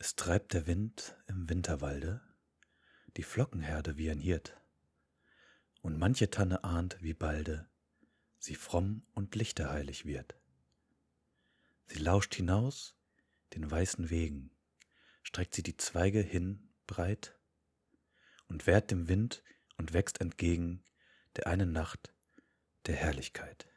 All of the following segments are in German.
Es treibt der Wind im Winterwalde die Flockenherde wie ein Hirt, und manche Tanne ahnt, wie balde sie fromm und lichterheilig wird. Sie lauscht hinaus den weißen Wegen, streckt sie die Zweige hin breit und wehrt dem Wind und wächst entgegen der einen Nacht der Herrlichkeit.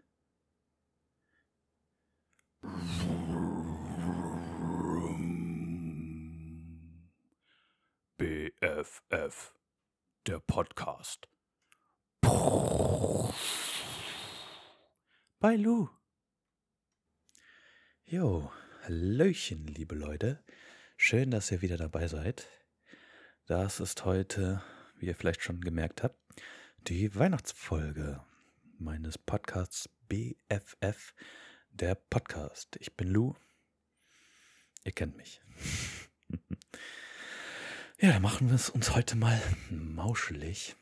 BFF, der Podcast. Bei Lou. Jo, Hallöchen, liebe Leute. Schön, dass ihr wieder dabei seid. Das ist heute, wie ihr vielleicht schon gemerkt habt, die Weihnachtsfolge meines Podcasts BFF, der Podcast. Ich bin Lou. Ihr kennt mich. ja, dann machen wir es uns heute mal mauschelig.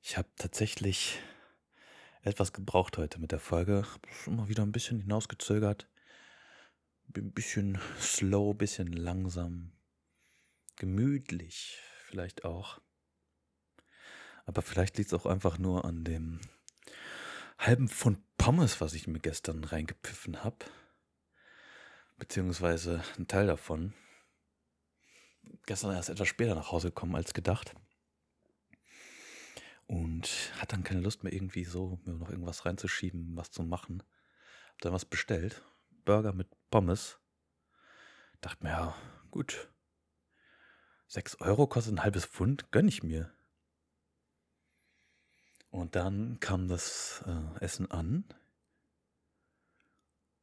Ich habe tatsächlich etwas gebraucht heute mit der Folge. Schon mal wieder ein bisschen hinausgezögert. Bin ein bisschen slow, ein bisschen langsam. Gemütlich vielleicht auch. Aber vielleicht liegt es auch einfach nur an dem halben Pfund Pommes, was ich mir gestern reingepfiffen habe. Beziehungsweise ein Teil davon. Gestern erst etwas später nach Hause gekommen als gedacht. Und hat dann keine Lust mehr irgendwie so, mir noch irgendwas reinzuschieben, was zu machen. Hab dann was bestellt. Burger mit Pommes. Dachte mir, ja, gut. 6 Euro kostet ein halbes Pfund, gönn ich mir. Und dann kam das äh, Essen an.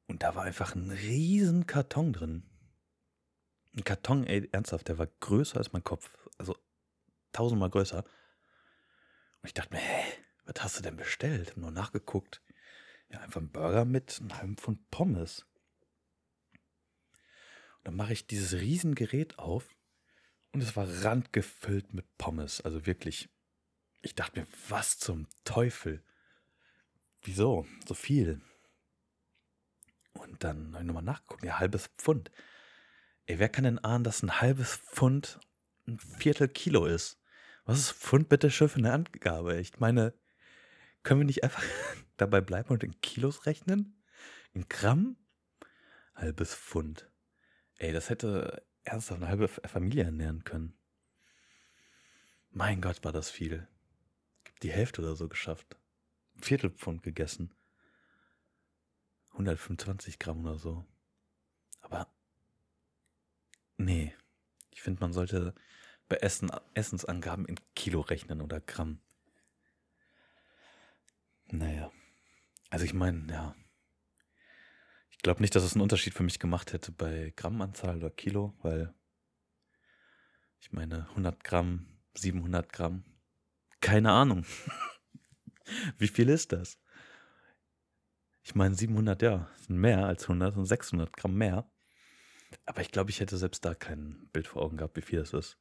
Und da war einfach ein riesen Karton drin. Ein Karton, ey, ernsthaft, der war größer als mein Kopf. Also tausendmal größer. Und ich dachte mir, hä, was hast du denn bestellt? Hab nur nachgeguckt. Ja, einfach ein Burger mit einem halben Pfund Pommes. Und dann mache ich dieses Riesengerät auf und es war randgefüllt mit Pommes. Also wirklich ich dachte mir, was zum Teufel? Wieso? So viel. Und dann habe ich nochmal nachgeguckt, ja, halbes Pfund. Ey, wer kann denn ahnen, dass ein halbes Pfund ein Viertel Kilo ist? Was ist Pfund bitte schön für eine Angabe? Ich meine, können wir nicht einfach dabei bleiben und in Kilos rechnen? In Gramm? Halbes Pfund. Ey, das hätte ernsthaft eine halbe Familie ernähren können. Mein Gott, war das viel die Hälfte oder so geschafft. Viertelpfund gegessen. 125 Gramm oder so. Aber nee, ich finde, man sollte bei Essen, Essensangaben in Kilo rechnen oder Gramm. Naja. Also ich meine, ja. Ich glaube nicht, dass es einen Unterschied für mich gemacht hätte bei Grammanzahl oder Kilo, weil ich meine 100 Gramm, 700 Gramm, keine Ahnung. Wie viel ist das? Ich meine, 700, ja, sind mehr als 100 und 600 Gramm mehr. Aber ich glaube, ich hätte selbst da kein Bild vor Augen gehabt, wie viel das ist.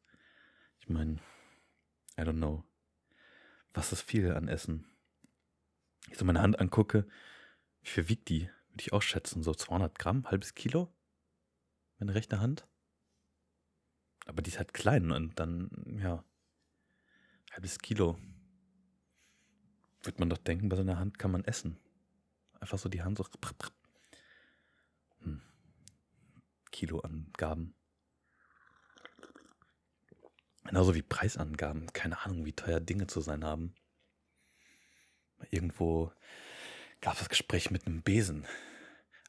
Ich meine, I don't know. Was ist viel an Essen? Ich so meine Hand angucke, wie viel wiegt die? Würde ich auch schätzen, so 200 Gramm, halbes Kilo? Meine rechte Hand? Aber die ist halt klein und dann, ja, halbes Kilo. Wird man doch denken, bei so einer Hand kann man essen. Einfach so die Hand so. Hm. Kiloangaben. Genauso wie Preisangaben. Keine Ahnung, wie teuer Dinge zu sein haben. Irgendwo gab es das Gespräch mit einem Besen.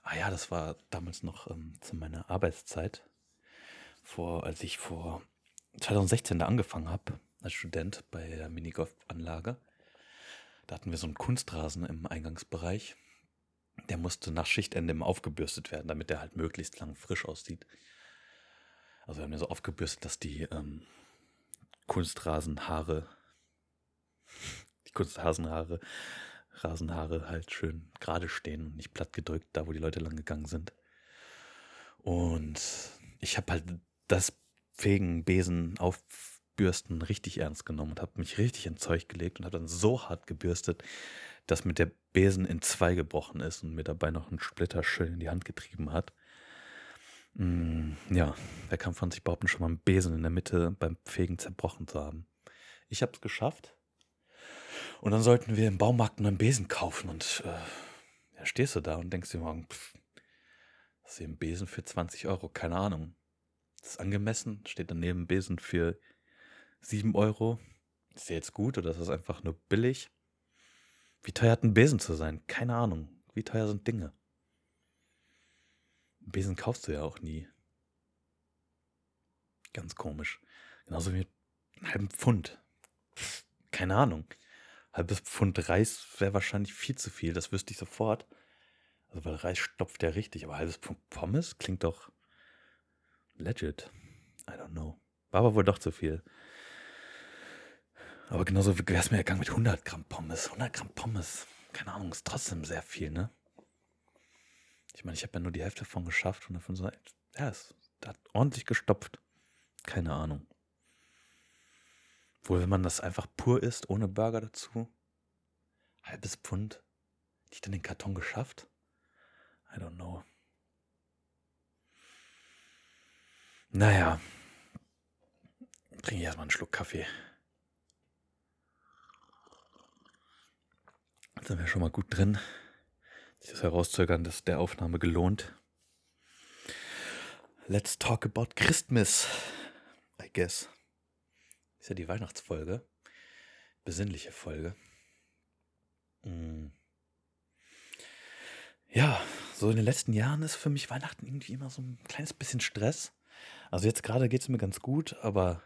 Ah ja, das war damals noch ähm, zu meiner Arbeitszeit. Vor, als ich vor 2016 da angefangen habe als Student bei der Minigolf-Anlage. Da hatten wir so einen Kunstrasen im Eingangsbereich. Der musste nach Schichtende immer aufgebürstet werden, damit der halt möglichst lang frisch aussieht. Also wir haben ja so aufgebürstet, dass die ähm, Kunstrasenhaare, die Kunstrasenhaare, Rasenhaare halt schön gerade stehen und nicht platt gedrückt, da wo die Leute lang gegangen sind. Und ich habe halt das Fegen, Besen auf Bürsten richtig ernst genommen und habe mich richtig ins Zeug gelegt und habe dann so hart gebürstet, dass mit der Besen in zwei gebrochen ist und mir dabei noch einen Splitter schön in die Hand getrieben hat. Mm, ja, wer kann von sich behaupten, schon mal einen Besen in der Mitte beim Fegen zerbrochen zu haben? Ich habe es geschafft. Und dann sollten wir im Baumarkt einen Besen kaufen und äh, ja, stehst du da und denkst dir morgen, pff, das ist hier ein Besen für 20 Euro, keine Ahnung. Das ist angemessen, steht daneben ein Besen für 7 Euro. Ist der jetzt gut oder ist das einfach nur billig? Wie teuer hat ein Besen zu sein? Keine Ahnung. Wie teuer sind Dinge? Einen Besen kaufst du ja auch nie. Ganz komisch. Genauso wie einen halben Pfund. Keine Ahnung. Halbes Pfund Reis wäre wahrscheinlich viel zu viel, das wüsste ich sofort. Also weil Reis stopft ja richtig, aber halbes Pfund Pommes klingt doch legit. I don't know. War aber wohl doch zu viel. Aber genauso wäre es mir ergangen mit 100 Gramm Pommes. 100 Gramm Pommes, keine Ahnung, ist trotzdem sehr viel, ne? Ich meine, ich habe ja nur die Hälfte davon geschafft und davon so, ja, es hat ordentlich gestopft. Keine Ahnung. Wohl, wenn man das einfach pur isst, ohne Burger dazu. Halbes Pfund. Nicht in den Karton geschafft? I don't know. Naja. Trinke ich erstmal einen Schluck Kaffee. Sind wir schon mal gut drin. Sich Herauszögern das der Aufnahme gelohnt. Let's talk about Christmas, I guess. Ist ja die Weihnachtsfolge. Besinnliche Folge. Mm. Ja, so in den letzten Jahren ist für mich Weihnachten irgendwie immer so ein kleines bisschen Stress. Also jetzt gerade geht es mir ganz gut, aber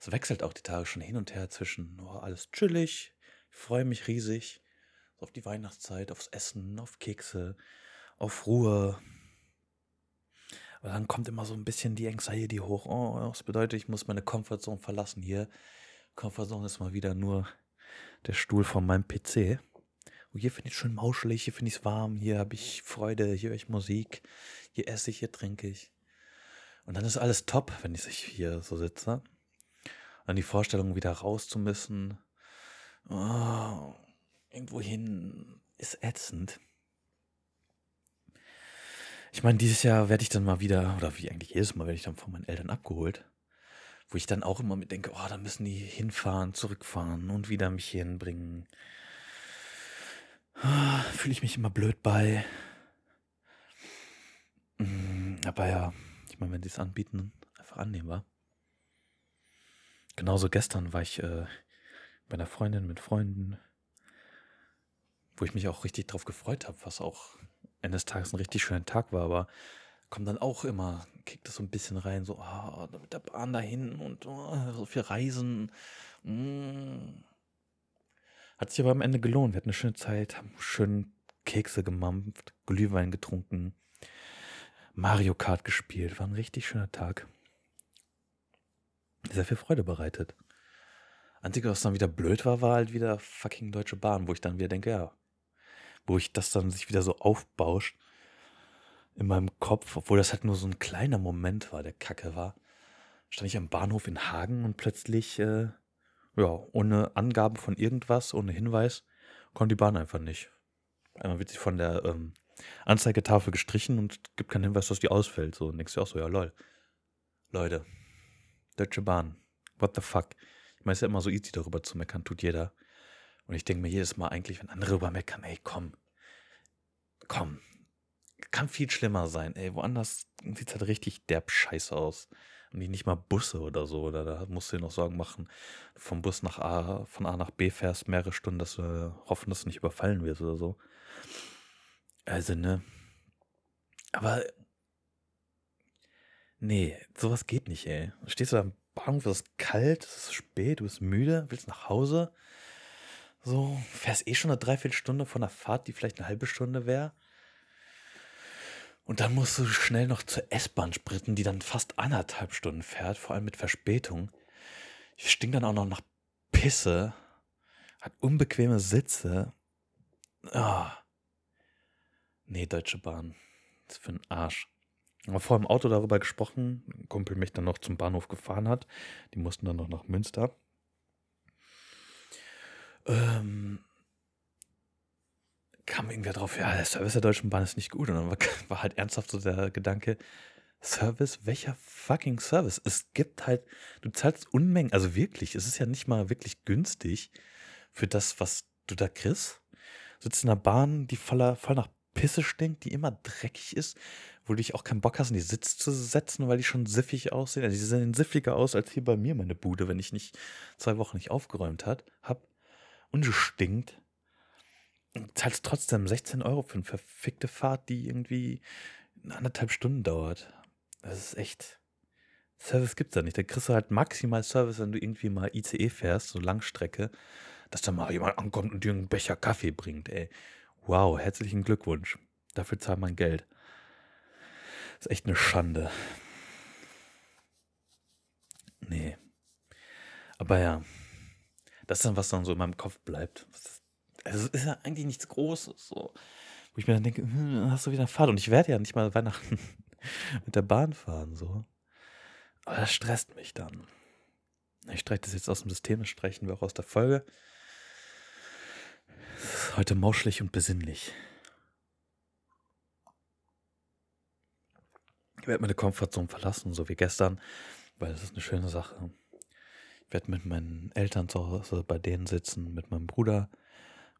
es wechselt auch die Tage schon hin und her zwischen oh, alles chillig, ich freue mich riesig auf die Weihnachtszeit, aufs Essen, auf Kekse, auf Ruhe. Aber dann kommt immer so ein bisschen die Anxiety hoch. Oh, das bedeutet, ich muss meine Comfortzone verlassen hier. Comfortzone ist mal wieder nur der Stuhl von meinem PC. Oh, hier finde ich es schön mauschelig, hier finde ich es warm, hier habe ich Freude, hier höre ich Musik, hier esse ich, hier trinke ich. Und dann ist alles top, wenn ich hier so sitze. Dann die Vorstellung, wieder raus zu müssen. Oh, irgendwo hin ist ätzend. Ich meine, dieses Jahr werde ich dann mal wieder, oder wie eigentlich jedes Mal, werde ich dann von meinen Eltern abgeholt. Wo ich dann auch immer mit denke, oh, da müssen die hinfahren, zurückfahren und wieder mich hinbringen. Ah, Fühle ich mich immer blöd bei. Mm, aber ja, ich meine, wenn sie es anbieten, einfach annehmbar. Genauso gestern war ich äh, bei einer Freundin mit Freunden wo ich mich auch richtig drauf gefreut habe, was auch Ende des Tages ein richtig schöner Tag war, aber kommt dann auch immer, kickt das so ein bisschen rein, so, oh, mit der Bahn dahin und oh, so viel Reisen. Mm. Hat sich aber am Ende gelohnt. Wir hatten eine schöne Zeit, haben schön Kekse gemampft, Glühwein getrunken, Mario Kart gespielt. War ein richtig schöner Tag. Sehr viel Freude bereitet. Einzige, was dann wieder blöd war, war halt wieder fucking Deutsche Bahn, wo ich dann wieder denke, ja, wo ich das dann sich wieder so aufbauscht in meinem Kopf, obwohl das halt nur so ein kleiner Moment war, der Kacke war, stand ich am Bahnhof in Hagen und plötzlich, äh, ja, ohne Angaben von irgendwas, ohne Hinweis, kommt die Bahn einfach nicht. Einmal wird sie von der ähm, Anzeigetafel gestrichen und gibt keinen Hinweis, dass die ausfällt. So, und denkst du auch so, ja, lol. Leute, Deutsche Bahn, what the fuck? Ich meine, es ist ja immer so easy darüber zu meckern, tut jeder. Und ich denke mir jedes Mal eigentlich, wenn andere über meckern, ey, komm, komm, kann viel schlimmer sein, ey. Woanders sieht es halt richtig derb scheiße aus. Und nicht mal Busse oder so. Oder da musst du dir noch Sorgen machen, vom Bus nach A, von A nach B fährst mehrere Stunden, dass du hoffen, dass du nicht überfallen wirst oder so. Also, ne. Aber. Nee, sowas geht nicht, ey. Stehst du da am Bahnhof, es ist kalt, es ist spät, du bist müde, willst nach Hause so, fährst eh schon eine Dreiviertelstunde von der Fahrt, die vielleicht eine halbe Stunde wäre. Und dann musst du schnell noch zur S-Bahn spritten, die dann fast anderthalb Stunden fährt, vor allem mit Verspätung. Ich stinkt dann auch noch nach Pisse, hat unbequeme Sitze. Oh. Nee, Deutsche Bahn. Das ist für ein Arsch. Aber vor im Auto darüber gesprochen, ein Kumpel mich dann noch zum Bahnhof gefahren hat. Die mussten dann noch nach Münster. Ähm, kam irgendwer drauf, ja, der Service der Deutschen Bahn ist nicht gut. Und dann war, war halt ernsthaft so der Gedanke, Service? Welcher fucking Service? Es gibt halt, du zahlst Unmengen, also wirklich, es ist ja nicht mal wirklich günstig für das, was du da kriegst. Sitzt in einer Bahn, die voller, voll nach Pisse stinkt, die immer dreckig ist, wo du dich auch keinen Bock hast, in die Sitz zu setzen, weil die schon siffig aussehen. Also die sehen siffiger aus als hier bei mir meine Bude, wenn ich nicht zwei Wochen nicht aufgeräumt hat, hab. Und es stinkt. Und zahlst trotzdem 16 Euro für eine verfickte Fahrt, die irgendwie anderthalb Stunden dauert. Das ist echt. Service gibt's da nicht. Da kriegst du halt maximal Service, wenn du irgendwie mal ICE fährst, so Langstrecke, dass da mal jemand ankommt und dir einen Becher Kaffee bringt, ey. Wow, herzlichen Glückwunsch. Dafür zahlt man Geld. Das ist echt eine Schande. Nee. Aber ja, das ist dann, was dann so in meinem Kopf bleibt. Also es ist ja eigentlich nichts Großes, so. Wo ich mir dann denke, hm, hast du wieder eine Fahrt? Und ich werde ja nicht mal Weihnachten mit der Bahn fahren, so. Aber das stresst mich dann. Ich streiche das jetzt aus dem System, das streichen wir auch aus der Folge. Heute mauschelig und besinnlich. Ich werde meine Komfortzone verlassen, so wie gestern, weil das ist eine schöne Sache. Werde mit meinen Eltern zu Hause bei denen sitzen, mit meinem Bruder.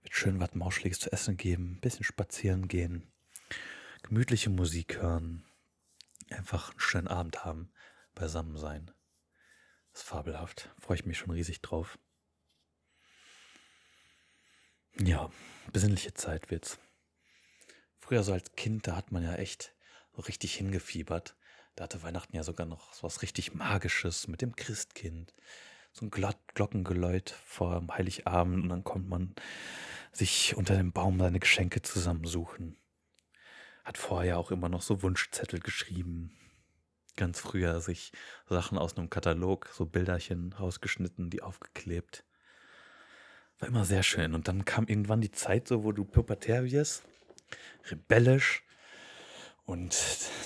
Wird schön was Mauschliges zu essen geben, ein bisschen spazieren gehen, gemütliche Musik hören, einfach einen schönen Abend haben, beisammen sein. Das ist fabelhaft. Freue ich mich schon riesig drauf. Ja, besinnliche Zeit wird's. Früher so als Kind, da hat man ja echt so richtig hingefiebert. Da hatte Weihnachten ja sogar noch so was richtig Magisches mit dem Christkind. So ein Glockengeläut vor Heiligabend und dann kommt man sich unter dem Baum seine Geschenke zusammensuchen. Hat vorher auch immer noch so Wunschzettel geschrieben. Ganz früher sich Sachen aus einem Katalog, so Bilderchen rausgeschnitten, die aufgeklebt. War immer sehr schön. Und dann kam irgendwann die Zeit so, wo du pubertär wirst, rebellisch und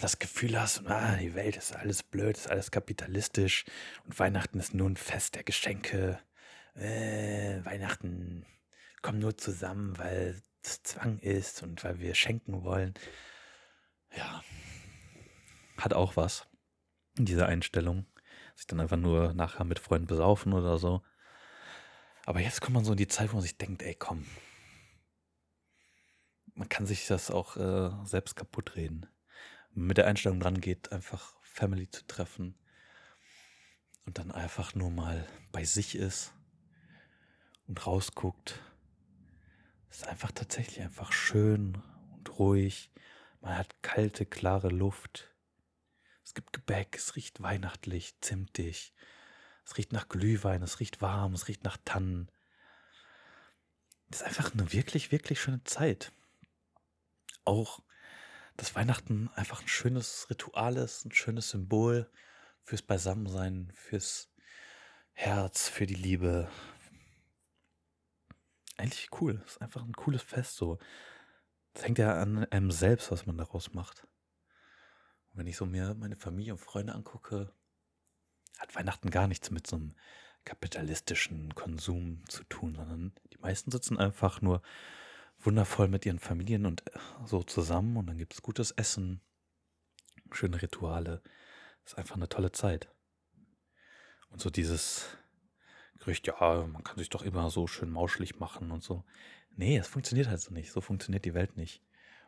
das Gefühl hast, ah, die Welt ist alles blöd, ist alles kapitalistisch und Weihnachten ist nur ein Fest der Geschenke. Äh, Weihnachten kommt nur zusammen, weil es Zwang ist und weil wir schenken wollen. Ja, hat auch was, diese Einstellung. Sich dann einfach nur nachher mit Freunden besaufen oder so. Aber jetzt kommt man so in die Zeit, wo man sich denkt, ey, komm. Man kann sich das auch äh, selbst kaputt reden. Mit der Einstellung dran geht, einfach Family zu treffen und dann einfach nur mal bei sich ist und rausguckt. Es ist einfach tatsächlich einfach schön und ruhig. Man hat kalte, klare Luft. Es gibt Gebäck, es riecht weihnachtlich, zimtig. Es riecht nach Glühwein, es riecht warm, es riecht nach Tannen. Es ist einfach eine wirklich, wirklich schöne Zeit. Auch, dass Weihnachten einfach ein schönes Ritual ist, ein schönes Symbol fürs Beisammensein, fürs Herz, für die Liebe. Eigentlich cool. Ist einfach ein cooles Fest so. Es hängt ja an einem selbst, was man daraus macht. Und wenn ich so mir meine Familie und Freunde angucke, hat Weihnachten gar nichts mit so einem kapitalistischen Konsum zu tun, sondern die meisten sitzen einfach nur wundervoll mit ihren Familien und äh, so zusammen und dann gibt es gutes Essen, schöne Rituale. Das ist einfach eine tolle Zeit. Und so dieses Gerücht, ja, man kann sich doch immer so schön mauschelig machen und so. Nee, es funktioniert halt so nicht. So funktioniert die Welt nicht.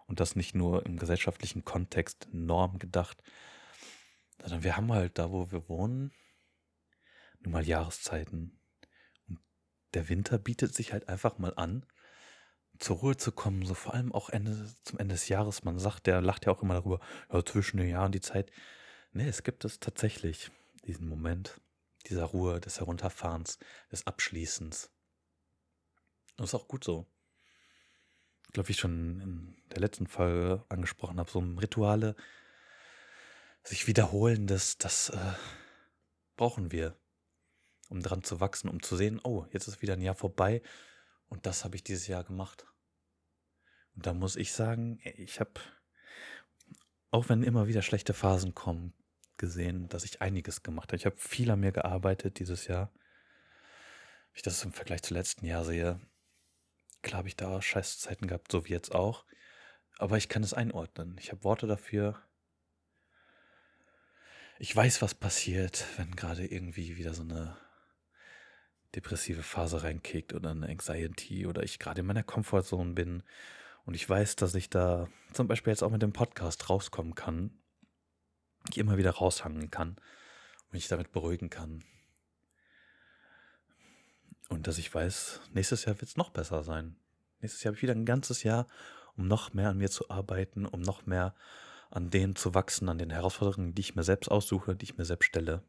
Und das nicht nur im gesellschaftlichen Kontext Norm gedacht, sondern wir haben halt da, wo wir wohnen, nun mal Jahreszeiten. Und der Winter bietet sich halt einfach mal an, zur Ruhe zu kommen, so vor allem auch Ende, zum Ende des Jahres. Man sagt, der lacht ja auch immer darüber, ja, zwischen den Jahren die Zeit. Nee, es gibt es tatsächlich, diesen Moment dieser Ruhe, des Herunterfahrens, des Abschließens. Das ist auch gut so. Ich glaube, wie ich schon in der letzten Folge angesprochen habe, so Rituale, sich wiederholendes, das äh, brauchen wir, um dran zu wachsen, um zu sehen, oh, jetzt ist wieder ein Jahr vorbei und das habe ich dieses Jahr gemacht. Und da muss ich sagen, ich habe, auch wenn immer wieder schlechte Phasen kommen, gesehen, dass ich einiges gemacht habe. Ich habe viel an mir gearbeitet dieses Jahr. Wenn ich das im Vergleich zum letzten Jahr sehe, klar habe ich da Scheißzeiten gehabt, so wie jetzt auch. Aber ich kann es einordnen. Ich habe Worte dafür. Ich weiß, was passiert, wenn gerade irgendwie wieder so eine depressive Phase reinkickt oder eine Anxiety oder ich gerade in meiner Comfortzone bin und ich weiß, dass ich da zum Beispiel jetzt auch mit dem Podcast rauskommen kann, ich immer wieder raushangen kann und mich damit beruhigen kann. Und dass ich weiß, nächstes Jahr wird es noch besser sein. Nächstes Jahr habe ich wieder ein ganzes Jahr, um noch mehr an mir zu arbeiten, um noch mehr an denen zu wachsen, an den Herausforderungen, die ich mir selbst aussuche, die ich mir selbst stelle.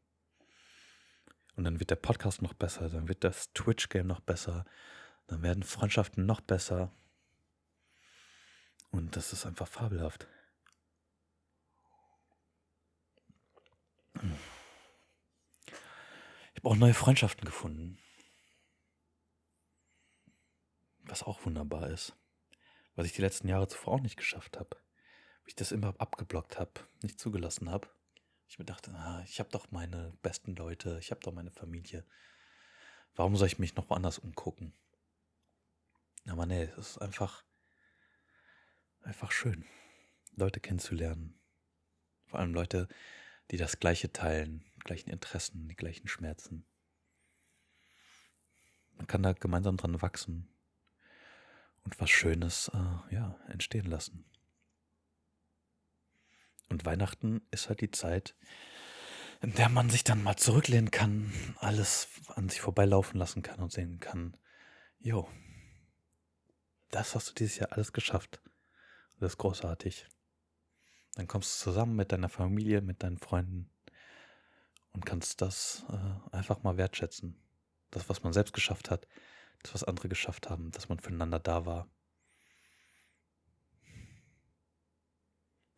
Und dann wird der Podcast noch besser, dann wird das Twitch-Game noch besser, dann werden Freundschaften noch besser. Und das ist einfach fabelhaft. Ich habe auch neue Freundschaften gefunden. Was auch wunderbar ist. Was ich die letzten Jahre zuvor auch nicht geschafft habe. Wie ich das immer abgeblockt habe, nicht zugelassen habe. Ich mir dachte, ah, ich habe doch meine besten Leute, ich habe doch meine Familie. Warum soll ich mich noch woanders umgucken? Aber nee, es ist einfach, einfach schön, Leute kennenzulernen. Vor allem Leute, die das Gleiche teilen, die gleichen Interessen, die gleichen Schmerzen. Man kann da gemeinsam dran wachsen und was Schönes äh, ja, entstehen lassen. Und Weihnachten ist halt die Zeit, in der man sich dann mal zurücklehnen kann, alles an sich vorbeilaufen lassen kann und sehen kann, jo, das hast du dieses Jahr alles geschafft. Das ist großartig. Dann kommst du zusammen mit deiner Familie, mit deinen Freunden und kannst das äh, einfach mal wertschätzen. Das, was man selbst geschafft hat, das, was andere geschafft haben, dass man füreinander da war.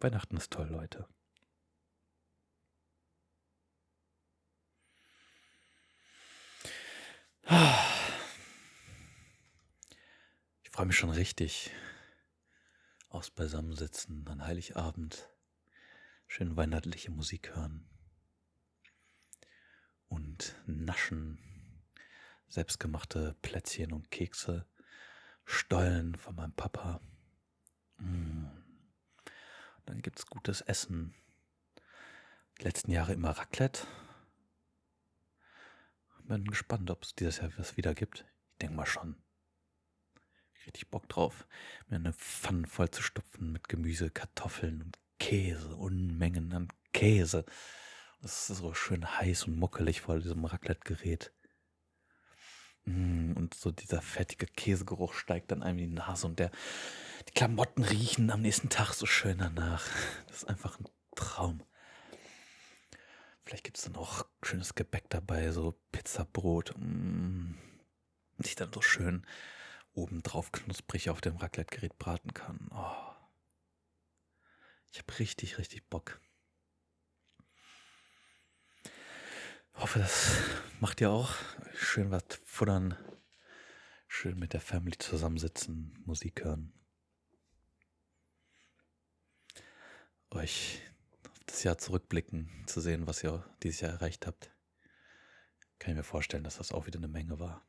Weihnachten ist toll, Leute. Ich freue mich schon richtig aufs Beisammensitzen an Heiligabend, schön weihnachtliche Musik hören und naschen, selbstgemachte Plätzchen und Kekse, Stollen von meinem Papa. Mm. Dann gibt es gutes Essen. Die letzten Jahre immer Raclette. Bin gespannt, ob es dieses Jahr was wieder gibt. Ich denke mal schon. Richtig Bock drauf, mir eine Pfanne voll zu stopfen mit Gemüse, Kartoffeln und Käse, Unmengen an Käse. Das ist so schön heiß und muckelig vor diesem Raclette-Gerät. Mm, und so dieser fettige Käsegeruch steigt dann einem in die Nase und der, die Klamotten riechen am nächsten Tag so schön danach. Das ist einfach ein Traum. Vielleicht gibt es dann auch schönes Gebäck dabei, so Pizzabrot. Mm, sich dann so schön obendrauf knusprig auf dem Raclette-Gerät braten kann. Oh. Ich habe richtig, richtig Bock. Hoffe, das macht ihr auch. Schön was futtern. Schön mit der Family zusammensitzen, Musik hören. Euch auf das Jahr zurückblicken, zu sehen, was ihr dieses Jahr erreicht habt. Kann ich mir vorstellen, dass das auch wieder eine Menge war.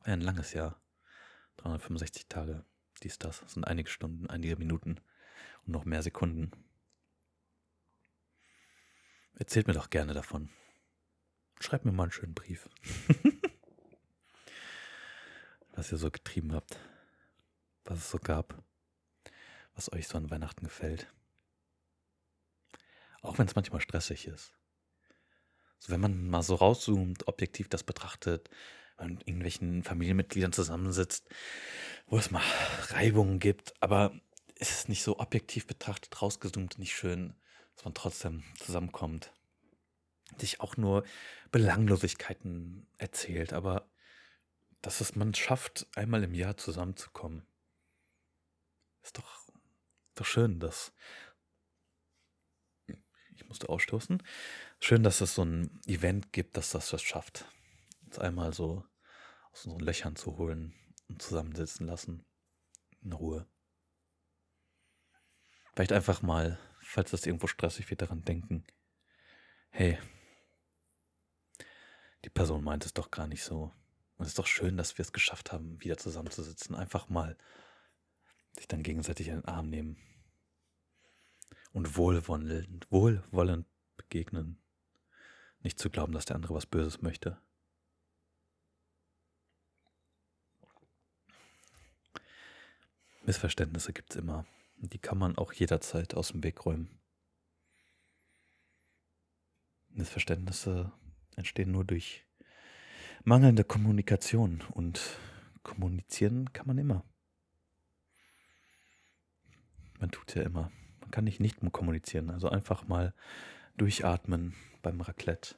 Ein langes Jahr. 365 Tage. Dies, das. das sind einige Stunden, einige Minuten und noch mehr Sekunden. Erzählt mir doch gerne davon. Schreibt mir mal einen schönen Brief. was ihr so getrieben habt. Was es so gab. Was euch so an Weihnachten gefällt. Auch wenn es manchmal stressig ist. So, wenn man mal so rauszoomt, objektiv das betrachtet, mit irgendwelchen Familienmitgliedern zusammensitzt, wo es mal Reibungen gibt, aber es ist nicht so objektiv betrachtet, rausgezoomt, nicht schön, dass man trotzdem zusammenkommt sich auch nur Belanglosigkeiten erzählt, aber dass es man schafft, einmal im Jahr zusammenzukommen. Ist doch, doch schön, dass. Ich musste ausstoßen. Schön, dass es so ein Event gibt, dass das das schafft. Uns einmal so aus unseren Löchern zu holen und zusammensitzen lassen. In Ruhe. Vielleicht einfach mal, falls das irgendwo stressig wird, daran denken. Hey, die Person meint es doch gar nicht so. Und es ist doch schön, dass wir es geschafft haben, wieder zusammenzusitzen. Einfach mal sich dann gegenseitig in den Arm nehmen. Und wohlwollend, wohlwollend begegnen. Nicht zu glauben, dass der andere was Böses möchte. Missverständnisse gibt es immer. Die kann man auch jederzeit aus dem Weg räumen. Missverständnisse entstehen nur durch mangelnde Kommunikation und kommunizieren kann man immer. Man tut ja immer. Kann nicht nicht kommunizieren. Also einfach mal durchatmen beim Raclette,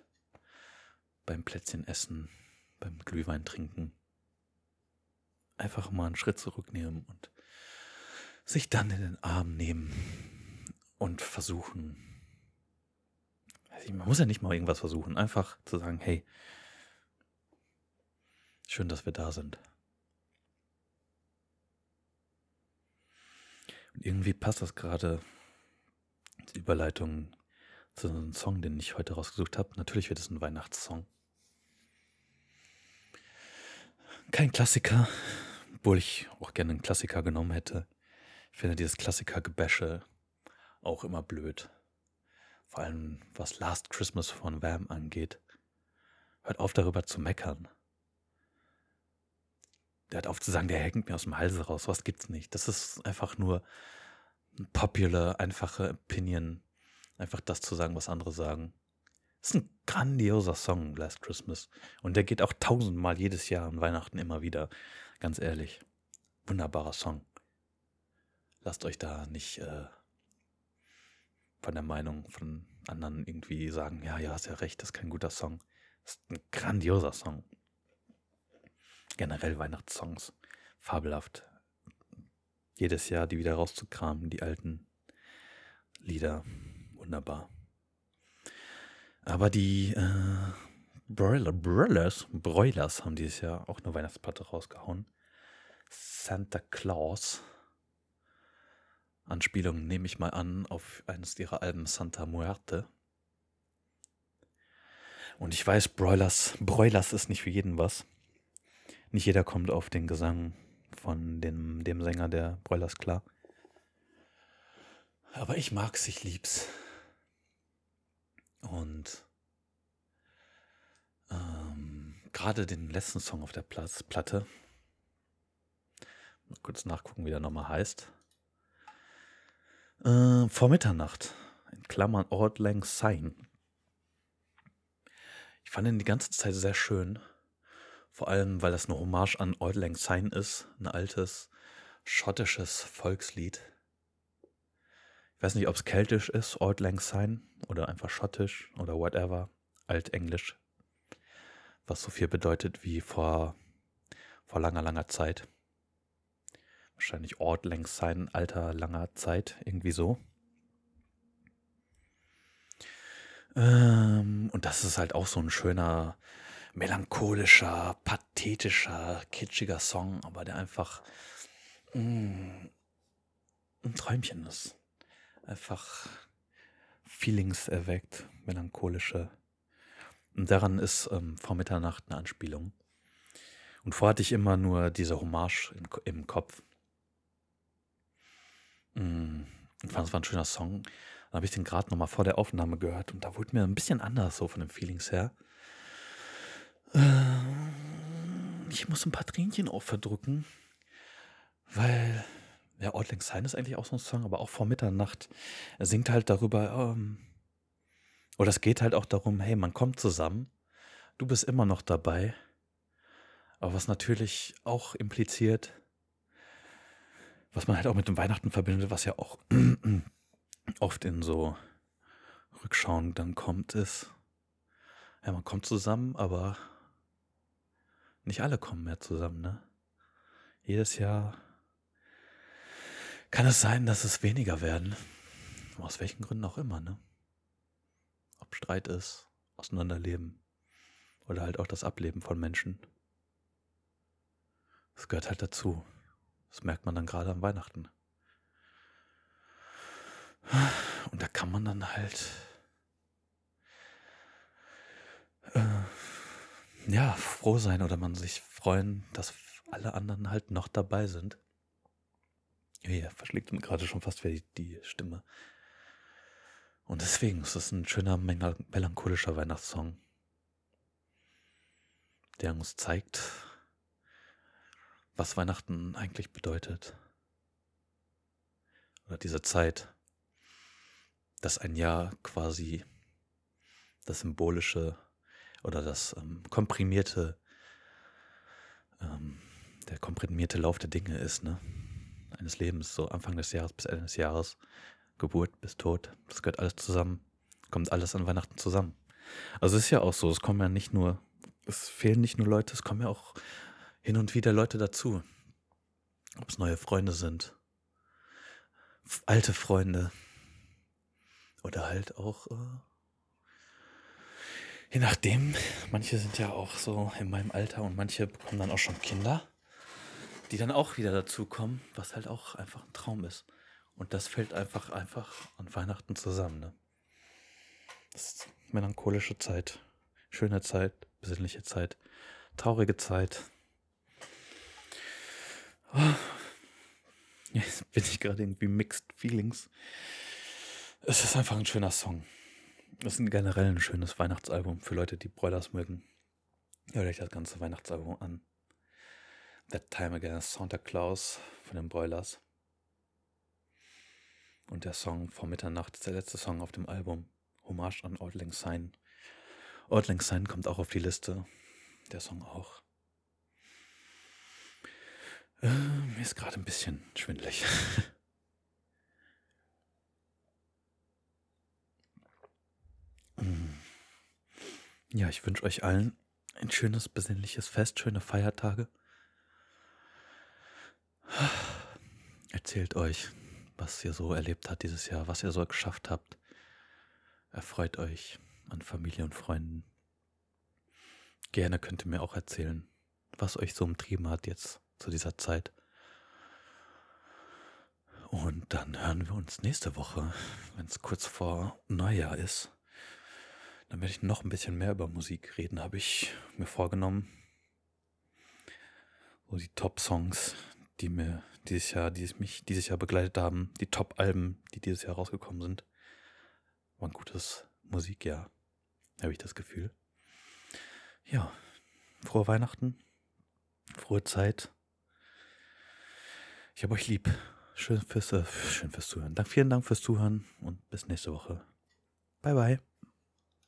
beim Plätzchen essen, beim Glühwein trinken. Einfach mal einen Schritt zurücknehmen und sich dann in den Arm nehmen und versuchen. Man muss ja nicht mal irgendwas versuchen, einfach zu sagen, hey, schön, dass wir da sind. Und irgendwie passt das gerade, Überleitung zu einem Song, den ich heute rausgesucht habe. Natürlich wird es ein Weihnachtssong. Kein Klassiker, obwohl ich auch gerne einen Klassiker genommen hätte. Ich finde dieses Klassiker-Gebäsche auch immer blöd. Vor allem was Last Christmas von Wham angeht. Hört auf darüber zu meckern. Der hat auf zu sagen, der hängt mir aus dem Halse raus. Was gibt's nicht? Das ist einfach nur popular, einfache Opinion. Einfach das zu sagen, was andere sagen. Das ist ein grandioser Song, Last Christmas. Und der geht auch tausendmal jedes Jahr an Weihnachten immer wieder. Ganz ehrlich. Wunderbarer Song. Lasst euch da nicht äh, von der Meinung von anderen irgendwie sagen, ja, ja, hast ja recht, das ist kein guter Song. Das ist ein grandioser Song. Generell Weihnachtssongs. Fabelhaft. Jedes Jahr die wieder rauszukramen, die alten Lieder. Wunderbar. Aber die äh, Broiler, Broilers, Broilers haben dieses Jahr auch eine Weihnachtsplatte rausgehauen. Santa Claus. Anspielung nehme ich mal an auf eines ihrer Alben Santa Muerte. Und ich weiß, Broilers, Broilers ist nicht für jeden was. Nicht jeder kommt auf den Gesang von dem, dem Sänger der Broilers klar. Aber ich mag's, ich lieb's. Und ähm, gerade den letzten Song auf der Platz, Platte, mal kurz nachgucken, wie der nochmal heißt. Äh, vor Mitternacht, in Klammern Old Lang Syne. Ich fand ihn die ganze Zeit sehr schön. Vor allem, weil das eine Hommage an Old Lang Syne ist, ein altes schottisches Volkslied. Ich weiß nicht, ob es keltisch ist, Old Lang Syne, oder einfach schottisch oder whatever, altenglisch. Was so viel bedeutet wie vor, vor langer, langer Zeit. Wahrscheinlich Ort längs sein alter, langer Zeit, irgendwie so. Ähm, und das ist halt auch so ein schöner, melancholischer, pathetischer, kitschiger Song, aber der einfach mm, ein Träumchen ist. Einfach Feelings erweckt, melancholische. Und daran ist ähm, vor Mitternacht eine Anspielung. Und vorher hatte ich immer nur diese Hommage in, im Kopf. Mm, ich fand, es war ein schöner Song. Dann habe ich den gerade nochmal vor der Aufnahme gehört und da wurde mir ein bisschen anders so von den Feelings her. Ähm, ich muss ein paar Tränchen auch verdrücken, weil ja, Ordling Sign ist eigentlich auch so ein Song, aber auch vor Mitternacht. Er singt halt darüber, ähm, oder es geht halt auch darum, hey, man kommt zusammen, du bist immer noch dabei, aber was natürlich auch impliziert, was man halt auch mit dem Weihnachten verbindet, was ja auch oft in so Rückschauen dann kommt, ist, ja, man kommt zusammen, aber nicht alle kommen mehr zusammen, ne? Jedes Jahr kann es sein, dass es weniger werden. Aus welchen Gründen auch immer, ne? Ob Streit ist, Auseinanderleben oder halt auch das Ableben von Menschen. Das gehört halt dazu. Das merkt man dann gerade an Weihnachten. Und da kann man dann halt äh, ja froh sein oder man sich freuen, dass alle anderen halt noch dabei sind. Ja, verschlägt mir gerade schon fast die, die Stimme. Und deswegen ist es ein schöner, melancholischer Weihnachtssong, der uns zeigt, was Weihnachten eigentlich bedeutet. Oder diese Zeit, dass ein Jahr quasi das symbolische oder das ähm, komprimierte, ähm, der komprimierte Lauf der Dinge ist, ne? Eines Lebens, so Anfang des Jahres bis Ende des Jahres. Geburt bis Tod, das gehört alles zusammen, kommt alles an Weihnachten zusammen. Also es ist ja auch so, es kommen ja nicht nur, es fehlen nicht nur Leute, es kommen ja auch hin und wieder Leute dazu. Ob es neue Freunde sind, alte Freunde oder halt auch, äh, je nachdem, manche sind ja auch so in meinem Alter und manche bekommen dann auch schon Kinder, die dann auch wieder dazukommen, was halt auch einfach ein Traum ist. Und das fällt einfach, einfach an Weihnachten zusammen. Ne? Das ist melancholische Zeit, schöne Zeit, besinnliche Zeit, traurige Zeit. Oh. Jetzt bin ich gerade irgendwie mixed feelings. Es ist einfach ein schöner Song. Es ist generell ein schönes Weihnachtsalbum für Leute, die Broilers mögen. Hört euch das ganze Weihnachtsalbum an. That Time Again Santa Claus von den Broilers. Und der Song vor Mitternacht ist der letzte Song auf dem Album. Hommage an Syne. Old Lang Syne kommt auch auf die Liste. Der Song auch. Äh, mir ist gerade ein bisschen schwindelig. ja, ich wünsche euch allen ein schönes, besinnliches Fest, schöne Feiertage. Erzählt euch was ihr so erlebt habt dieses Jahr, was ihr so geschafft habt. Erfreut euch an Familie und Freunden. Gerne könnt ihr mir auch erzählen, was euch so umtrieben hat jetzt zu dieser Zeit. Und dann hören wir uns nächste Woche, wenn es kurz vor Neujahr ist. Dann werde ich noch ein bisschen mehr über Musik reden, habe ich mir vorgenommen. So die Top-Songs, die mir dieses Jahr, die mich dieses Jahr begleitet haben, die Top-Alben, die dieses Jahr rausgekommen sind. War ein gutes Musikjahr, habe ich das Gefühl. Ja, frohe Weihnachten, frohe Zeit. Ich habe euch lieb. Schön fürs, äh, schön fürs Zuhören. Dank, vielen Dank fürs Zuhören und bis nächste Woche. Bye, bye.